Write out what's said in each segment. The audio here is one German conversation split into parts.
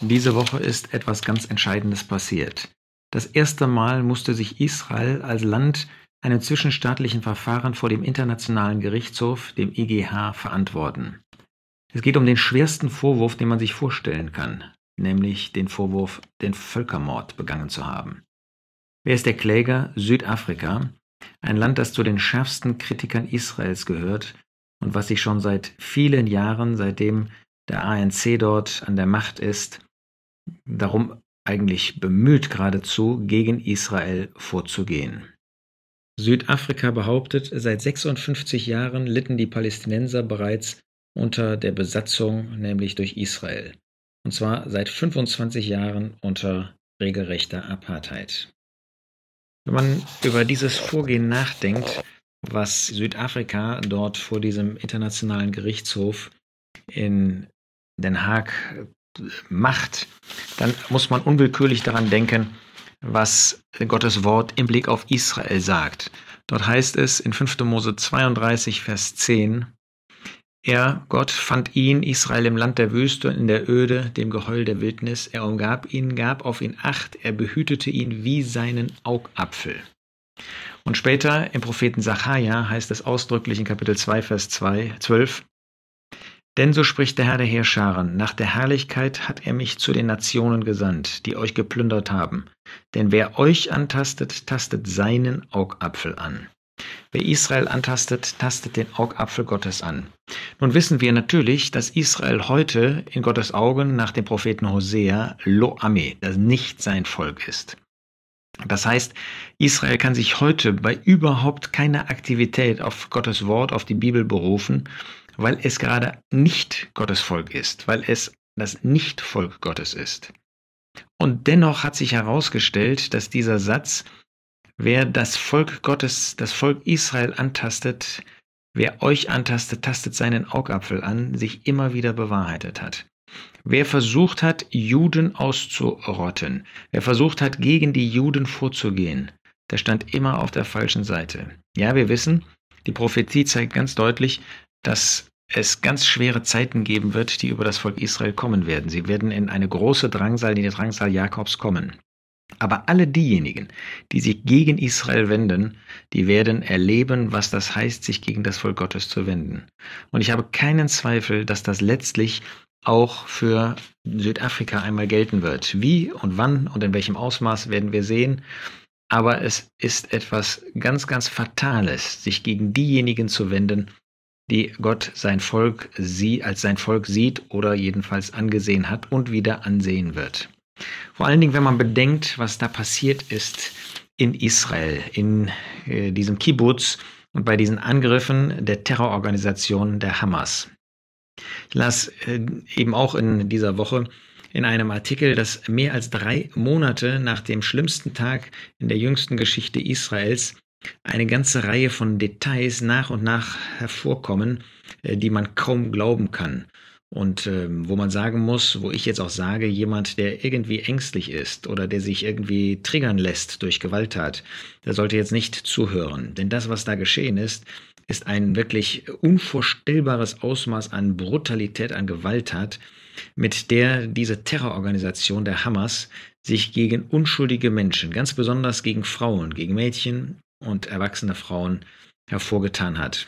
Diese Woche ist etwas ganz Entscheidendes passiert. Das erste Mal musste sich Israel als Land einem zwischenstaatlichen Verfahren vor dem Internationalen Gerichtshof, dem IGH, verantworten. Es geht um den schwersten Vorwurf, den man sich vorstellen kann, nämlich den Vorwurf, den Völkermord begangen zu haben. Wer ist der Kläger? Südafrika, ein Land, das zu den schärfsten Kritikern Israels gehört und was sich schon seit vielen Jahren, seitdem der ANC dort an der Macht ist, darum eigentlich bemüht geradezu, gegen Israel vorzugehen. Südafrika behauptet, seit 56 Jahren litten die Palästinenser bereits unter der Besatzung, nämlich durch Israel. Und zwar seit 25 Jahren unter regelrechter Apartheid. Wenn man über dieses Vorgehen nachdenkt, was Südafrika dort vor diesem internationalen Gerichtshof in Den Haag macht, dann muss man unwillkürlich daran denken, was Gottes Wort im Blick auf Israel sagt. Dort heißt es in 5. Mose 32, Vers 10, er, Gott, fand ihn, Israel, im Land der Wüste, in der Öde, dem Geheul der Wildnis. Er umgab ihn, gab auf ihn Acht, er behütete ihn wie seinen Augapfel. Und später im Propheten Sacharja heißt es ausdrücklich in Kapitel 2, Vers 2, 12, denn so spricht der Herr der Heerscharen, nach der Herrlichkeit hat er mich zu den Nationen gesandt, die euch geplündert haben. Denn wer euch antastet, tastet seinen Augapfel an. Wer Israel antastet, tastet den Augapfel Gottes an. Nun wissen wir natürlich, dass Israel heute in Gottes Augen nach dem Propheten Hosea Lo Ame, das nicht sein Volk ist. Das heißt, Israel kann sich heute bei überhaupt keiner Aktivität auf Gottes Wort, auf die Bibel berufen weil es gerade nicht Gottes Volk ist, weil es das Nicht-Volk Gottes ist. Und dennoch hat sich herausgestellt, dass dieser Satz, wer das Volk Gottes, das Volk Israel antastet, wer euch antastet, tastet seinen Augapfel an, sich immer wieder bewahrheitet hat. Wer versucht hat, Juden auszurotten, wer versucht hat, gegen die Juden vorzugehen, der stand immer auf der falschen Seite. Ja, wir wissen, die Prophetie zeigt ganz deutlich, dass es ganz schwere Zeiten geben wird, die über das Volk Israel kommen werden. Sie werden in eine große Drangsal, in die Drangsal Jakobs kommen. Aber alle diejenigen, die sich gegen Israel wenden, die werden erleben, was das heißt, sich gegen das Volk Gottes zu wenden. Und ich habe keinen Zweifel, dass das letztlich auch für Südafrika einmal gelten wird. Wie und wann und in welchem Ausmaß werden wir sehen. Aber es ist etwas ganz, ganz Fatales, sich gegen diejenigen zu wenden, die Gott sein Volk sie als sein Volk sieht oder jedenfalls angesehen hat und wieder ansehen wird. Vor allen Dingen, wenn man bedenkt, was da passiert ist in Israel, in äh, diesem Kibbutz und bei diesen Angriffen der Terrororganisation der Hamas. Ich las äh, eben auch in dieser Woche in einem Artikel, dass mehr als drei Monate nach dem schlimmsten Tag in der jüngsten Geschichte Israels eine ganze Reihe von Details nach und nach hervorkommen, äh, die man kaum glauben kann. Und äh, wo man sagen muss, wo ich jetzt auch sage, jemand, der irgendwie ängstlich ist oder der sich irgendwie triggern lässt durch Gewalttat, der sollte jetzt nicht zuhören. Denn das, was da geschehen ist, ist ein wirklich unvorstellbares Ausmaß an Brutalität, an Gewalttat, mit der diese Terrororganisation der Hamas sich gegen unschuldige Menschen, ganz besonders gegen Frauen, gegen Mädchen, und erwachsene Frauen hervorgetan hat.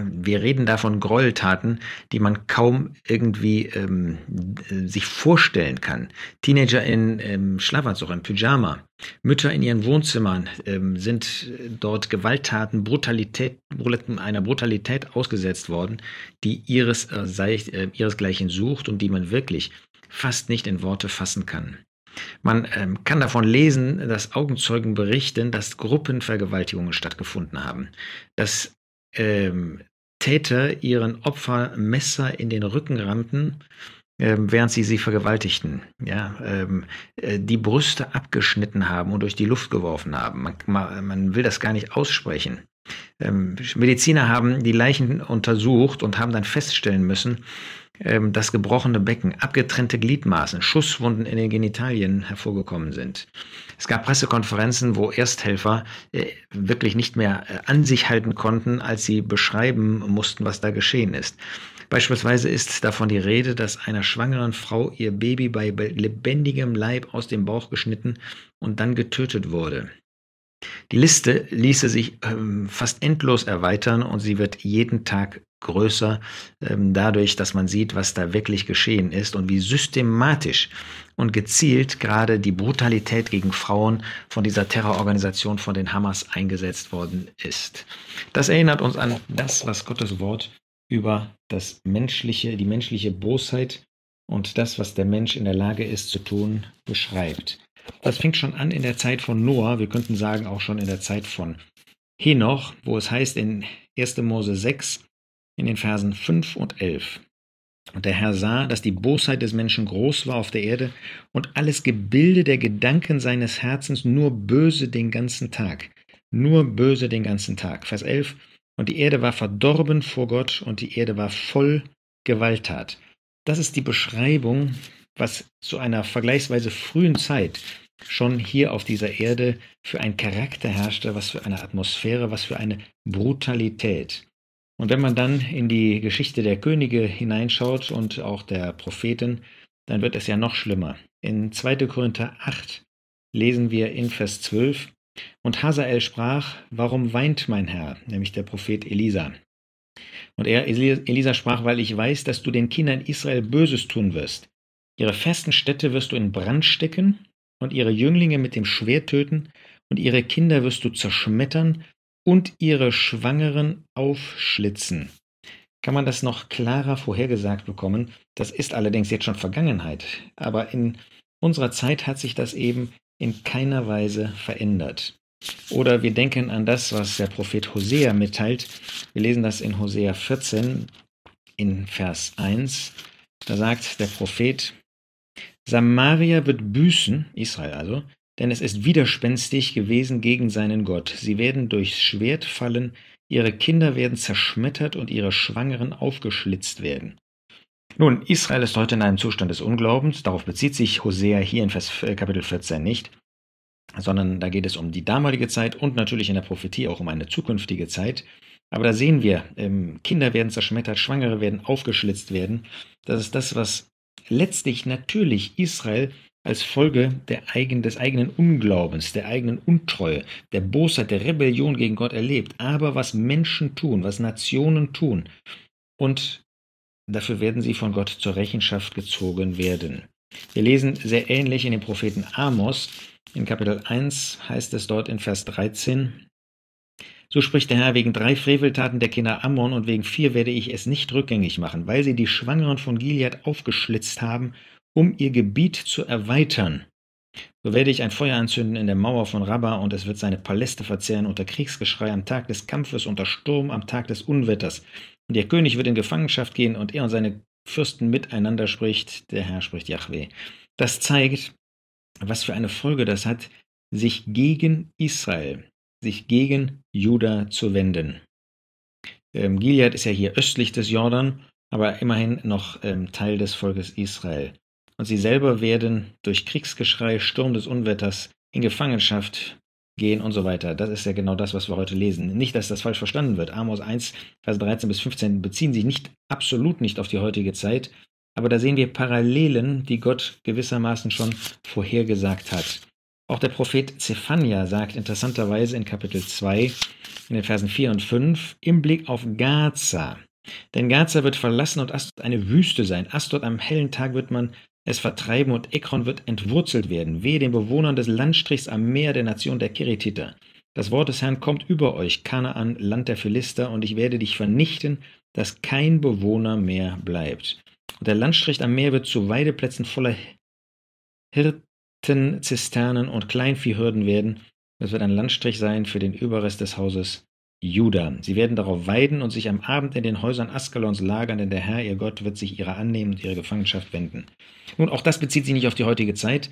Wir reden da von Gräueltaten, die man kaum irgendwie ähm, sich vorstellen kann. Teenager in ähm, Schlafanzug, im Pyjama, Mütter in ihren Wohnzimmern ähm, sind dort Gewalttaten, Brutalität, einer Brutalität ausgesetzt worden, die ihres, äh, äh, ihresgleichen sucht und die man wirklich fast nicht in Worte fassen kann. Man ähm, kann davon lesen, dass Augenzeugen berichten, dass Gruppenvergewaltigungen stattgefunden haben, dass ähm, Täter ihren Opfer Messer in den Rücken rammten, ähm, während sie sie vergewaltigten. Ja, ähm, äh, die Brüste abgeschnitten haben und durch die Luft geworfen haben. Man, man, man will das gar nicht aussprechen. Ähm, Mediziner haben die Leichen untersucht und haben dann feststellen müssen, ähm, das gebrochene Becken, abgetrennte Gliedmaßen, Schusswunden in den Genitalien hervorgekommen sind. Es gab Pressekonferenzen, wo Ersthelfer äh, wirklich nicht mehr äh, an sich halten konnten, als sie beschreiben mussten, was da geschehen ist. Beispielsweise ist davon die Rede, dass einer schwangeren Frau ihr Baby bei lebendigem Leib aus dem Bauch geschnitten und dann getötet wurde. Die Liste ließe sich ähm, fast endlos erweitern und sie wird jeden Tag größer, ähm, dadurch, dass man sieht, was da wirklich geschehen ist und wie systematisch und gezielt gerade die Brutalität gegen Frauen von dieser Terrororganisation von den Hamas eingesetzt worden ist. Das erinnert uns an das, was Gottes Wort über das menschliche, die menschliche Bosheit und das, was der Mensch in der Lage ist zu tun, beschreibt. Das fängt schon an in der Zeit von Noah, wir könnten sagen auch schon in der Zeit von Henoch, wo es heißt in 1. Mose 6 in den Versen 5 und 11. Und der Herr sah, dass die Bosheit des Menschen groß war auf der Erde und alles Gebilde der Gedanken seines Herzens nur böse den ganzen Tag. Nur böse den ganzen Tag. Vers 11. Und die Erde war verdorben vor Gott und die Erde war voll Gewalttat. Das ist die Beschreibung was zu einer vergleichsweise frühen Zeit schon hier auf dieser Erde für einen Charakter herrschte, was für eine Atmosphäre, was für eine Brutalität. Und wenn man dann in die Geschichte der Könige hineinschaut und auch der Propheten, dann wird es ja noch schlimmer. In 2. Korinther 8 lesen wir in Vers 12, und Hazael sprach, warum weint mein Herr, nämlich der Prophet Elisa. Und er, Elisa sprach, weil ich weiß, dass du den Kindern Israel Böses tun wirst. Ihre festen Städte wirst du in Brand stecken und ihre Jünglinge mit dem Schwert töten und ihre Kinder wirst du zerschmettern und ihre Schwangeren aufschlitzen. Kann man das noch klarer vorhergesagt bekommen? Das ist allerdings jetzt schon Vergangenheit. Aber in unserer Zeit hat sich das eben in keiner Weise verändert. Oder wir denken an das, was der Prophet Hosea mitteilt. Wir lesen das in Hosea 14 in Vers 1. Da sagt der Prophet, Samaria wird büßen, Israel also, denn es ist widerspenstig gewesen gegen seinen Gott. Sie werden durchs Schwert fallen, ihre Kinder werden zerschmettert und ihre Schwangeren aufgeschlitzt werden. Nun, Israel ist heute in einem Zustand des Unglaubens, darauf bezieht sich Hosea hier in Vers, äh, Kapitel 14 nicht, sondern da geht es um die damalige Zeit und natürlich in der Prophetie auch um eine zukünftige Zeit. Aber da sehen wir, ähm, Kinder werden zerschmettert, Schwangere werden aufgeschlitzt werden. Das ist das, was letztlich natürlich Israel als Folge eigen, des eigenen Unglaubens, der eigenen Untreue, der Bosheit, der Rebellion gegen Gott erlebt. Aber was Menschen tun, was Nationen tun, und dafür werden sie von Gott zur Rechenschaft gezogen werden. Wir lesen sehr ähnlich in dem Propheten Amos. In Kapitel 1 heißt es dort in Vers 13, so spricht der Herr, wegen drei Freveltaten der Kinder Ammon und wegen vier werde ich es nicht rückgängig machen, weil sie die Schwangeren von Gilead aufgeschlitzt haben, um ihr Gebiet zu erweitern. So werde ich ein Feuer anzünden in der Mauer von Rabba und es wird seine Paläste verzehren unter Kriegsgeschrei am Tag des Kampfes, unter Sturm am Tag des Unwetters. Und der König wird in Gefangenschaft gehen und er und seine Fürsten miteinander spricht, der Herr spricht Yahweh. Das zeigt, was für eine Folge das hat, sich gegen Israel, sich gegen Juda zu wenden. Ähm, Gilead ist ja hier östlich des Jordan, aber immerhin noch ähm, Teil des Volkes Israel. Und sie selber werden durch Kriegsgeschrei, Sturm des Unwetters in Gefangenschaft gehen und so weiter. Das ist ja genau das, was wir heute lesen. Nicht, dass das falsch verstanden wird. Amos 1, Vers 13 bis 15 beziehen sich nicht absolut nicht auf die heutige Zeit, aber da sehen wir Parallelen, die Gott gewissermaßen schon vorhergesagt hat. Auch der Prophet Zephania sagt interessanterweise in Kapitel 2, in den Versen 4 und 5, im Blick auf Gaza. Denn Gaza wird verlassen und Astot eine Wüste sein. Astot am hellen Tag wird man es vertreiben und Ekron wird entwurzelt werden. Wehe den Bewohnern des Landstrichs am Meer der Nation der Keretiter. Das Wort des Herrn kommt über euch, Kanaan, Land der Philister, und ich werde dich vernichten, dass kein Bewohner mehr bleibt. Und der Landstrich am Meer wird zu Weideplätzen voller Hirten Zisternen und Kleinviehhürden werden. Es wird ein Landstrich sein für den Überrest des Hauses Juda. Sie werden darauf weiden und sich am Abend in den Häusern Askalons lagern, denn der Herr, ihr Gott, wird sich ihrer annehmen und ihre Gefangenschaft wenden. Nun, auch das bezieht sich nicht auf die heutige Zeit,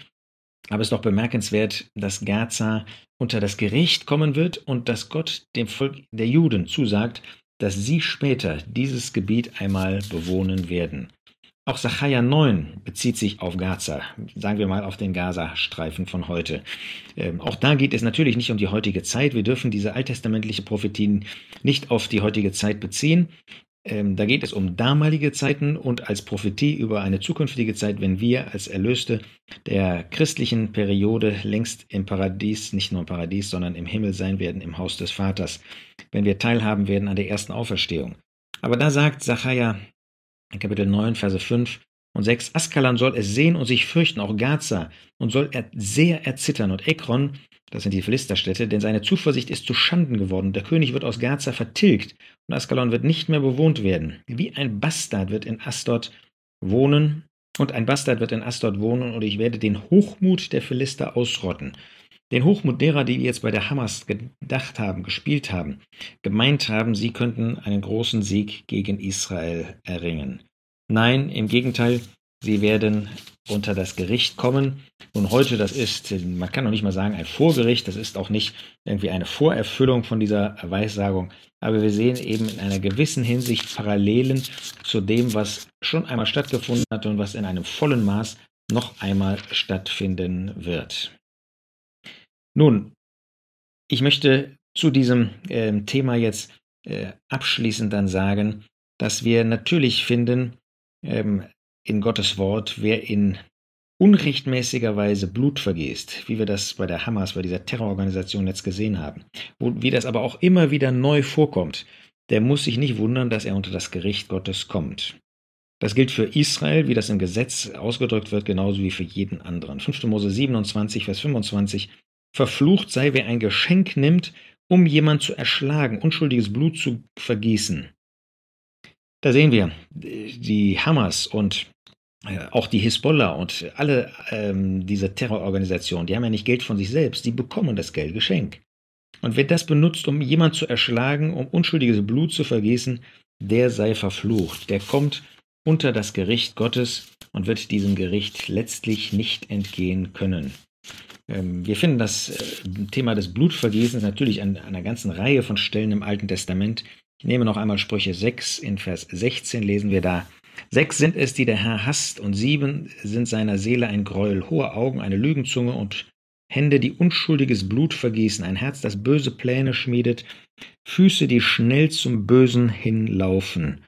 aber es ist doch bemerkenswert, dass Gaza unter das Gericht kommen wird und dass Gott dem Volk der Juden zusagt, dass sie später dieses Gebiet einmal bewohnen werden. Auch Sacharja 9 bezieht sich auf Gaza, sagen wir mal auf den Gazastreifen von heute. Ähm, auch da geht es natürlich nicht um die heutige Zeit. Wir dürfen diese alttestamentliche Prophetien nicht auf die heutige Zeit beziehen. ähm, da geht es um damalige Zeiten und als Prophetie über eine zukünftige Zeit, wenn wir als Erlöste der christlichen Periode längst im Paradies, nicht nur im Paradies, sondern im Himmel sein werden, im Haus des Vaters, wenn wir teilhaben werden an der ersten Auferstehung. Aber da sagt Sacharja Kapitel 9, Verse 5 und 6, Askalan soll es sehen und sich fürchten, auch Gaza, und soll er sehr erzittern, und Ekron das sind die Philisterstädte, denn seine Zuversicht ist zu Schanden geworden. Der König wird aus Gaza vertilgt und Askalon wird nicht mehr bewohnt werden. Wie ein Bastard wird in Asdod wohnen und ein Bastard wird in Asdod wohnen und ich werde den Hochmut der Philister ausrotten. Den Hochmut derer, die jetzt bei der Hamas gedacht haben, gespielt haben, gemeint haben, sie könnten einen großen Sieg gegen Israel erringen. Nein, im Gegenteil, sie werden unter das Gericht kommen. Und heute, das ist, man kann noch nicht mal sagen ein Vorgericht, das ist auch nicht irgendwie eine Vorerfüllung von dieser Weissagung, aber wir sehen eben in einer gewissen Hinsicht Parallelen zu dem, was schon einmal stattgefunden hat und was in einem vollen Maß noch einmal stattfinden wird. Nun, ich möchte zu diesem äh, Thema jetzt äh, abschließend dann sagen, dass wir natürlich finden, ähm, in Gottes Wort, wer in unrechtmäßiger Weise Blut vergießt, wie wir das bei der Hamas, bei dieser Terrororganisation jetzt gesehen haben, wo, wie das aber auch immer wieder neu vorkommt, der muss sich nicht wundern, dass er unter das Gericht Gottes kommt. Das gilt für Israel, wie das im Gesetz ausgedrückt wird, genauso wie für jeden anderen. 5. Mose 27, Vers 25. Verflucht sei, wer ein Geschenk nimmt, um jemand zu erschlagen, unschuldiges Blut zu vergießen. Da sehen wir, die Hamas und äh, auch die Hisbollah und alle ähm, diese Terrororganisationen, die haben ja nicht Geld von sich selbst, die bekommen das Geld geschenkt. Und wer das benutzt, um jemand zu erschlagen, um unschuldiges Blut zu vergießen, der sei verflucht. Der kommt unter das Gericht Gottes und wird diesem Gericht letztlich nicht entgehen können. Ähm, wir finden das äh, Thema des Blutvergießens natürlich an einer ganzen Reihe von Stellen im Alten Testament. Ich nehme noch einmal Sprüche 6. In Vers 16 lesen wir da, Sechs sind es, die der Herr hasst, und sieben sind seiner Seele ein Gräuel, hohe Augen, eine Lügenzunge und Hände, die unschuldiges Blut vergießen, ein Herz, das böse Pläne schmiedet, Füße, die schnell zum Bösen hinlaufen.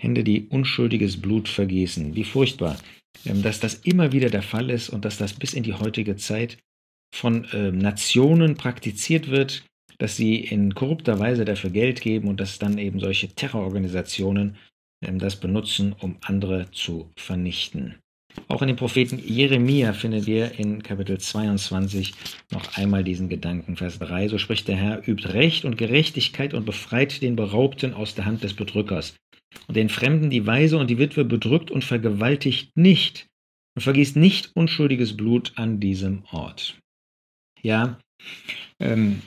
Hände, die unschuldiges Blut vergießen. Wie furchtbar, dass das immer wieder der Fall ist und dass das bis in die heutige Zeit von äh, Nationen praktiziert wird, dass sie in korrupter Weise dafür Geld geben und dass dann eben solche Terrororganisationen ähm, das benutzen, um andere zu vernichten. Auch in dem Propheten Jeremia finden wir in Kapitel 22 noch einmal diesen Gedanken. Vers 3, so spricht der Herr, übt Recht und Gerechtigkeit und befreit den Beraubten aus der Hand des Bedrückers. Den Fremden die Weise und die Witwe bedrückt und vergewaltigt nicht und vergießt nicht unschuldiges Blut an diesem Ort. Ja, ähm,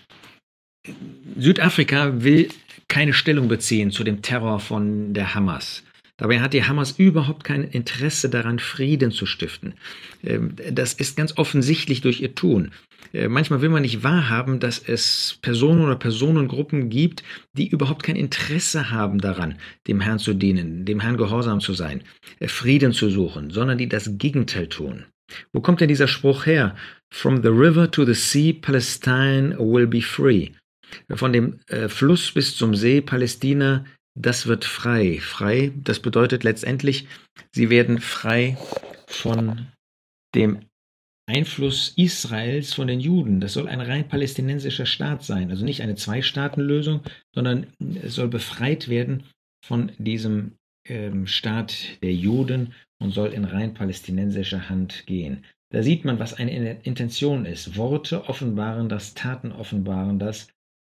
Südafrika will keine Stellung beziehen zu dem Terror von der Hamas. Dabei hat die Hamas überhaupt kein Interesse daran, Frieden zu stiften. Ähm, das ist ganz offensichtlich durch ihr Tun. Äh, manchmal will man nicht wahrhaben, dass es Personen oder Personengruppen gibt, die überhaupt kein Interesse haben daran, dem Herrn zu dienen, dem Herrn gehorsam zu sein, äh, Frieden zu suchen, sondern die das Gegenteil tun. Wo kommt denn dieser Spruch her? From the river to the sea, Palestine will be free. Von dem äh, Fluss bis zum See Palästina, das wird frei. Frei, das bedeutet letztendlich, sie werden frei von dem Einfluss Israels von den Juden. Das soll ein rein palästinensischer Staat sein, also nicht eine Zwei-Staaten-Lösung, sondern es soll befreit werden von diesem ähm, Staat der Juden und soll in rein palästinensischer Hand gehen. Da sieht man, was eine Intention ist. Worte offenbaren das, Taten offenbaren das.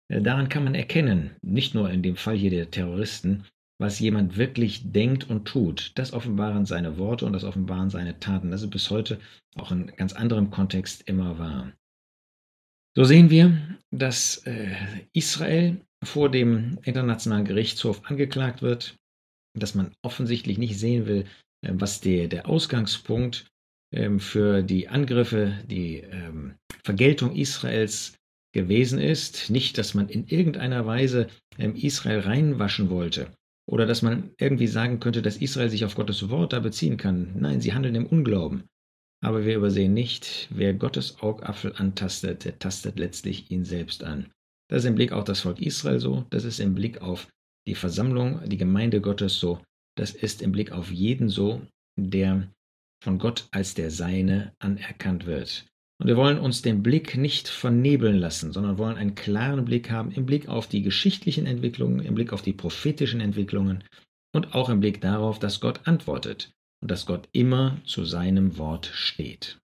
Äh, daran kann man erkennen, nicht nur in dem Fall hier der Terroristen, was jemand wirklich denkt und tut. Das offenbaren seine Worte und das offenbaren seine Taten. Das ist bis heute auch in ganz anderem Kontext immer wahr. So sehen wir, dass äh, Israel vor dem Internationalen Gerichtshof angeklagt wird, dass man offensichtlich nicht sehen will, äh, was der, der Ausgangspunkt ähm, für die Angriffe, die ähm, Vergeltung Israels gewesen ist. Nicht, dass man in irgendeiner Weise ähm, Israel reinwaschen wollte oder dass man irgendwie sagen könnte, dass Israel sich auf Gottes Wort da beziehen kann. Nein, sie handeln im Unglauben. Aber wir übersehen nicht, wer Gottes Augapfel antastet, der tastet letztlich ihn selbst an. Das ist im Blick auf das Volk Israel so, das ist im Blick auf die Versammlung, die Gemeinde Gottes so, das ist im Blick auf jeden so, der von Gott als der Seine anerkannt wird. Und wir wollen uns den Blick nicht vernebeln lassen, sondern wollen einen klaren Blick haben im Blick auf die geschichtlichen Entwicklungen, im Blick auf die prophetischen Entwicklungen und auch im Blick darauf, dass Gott antwortet und dass Gott immer zu seinem Wort steht.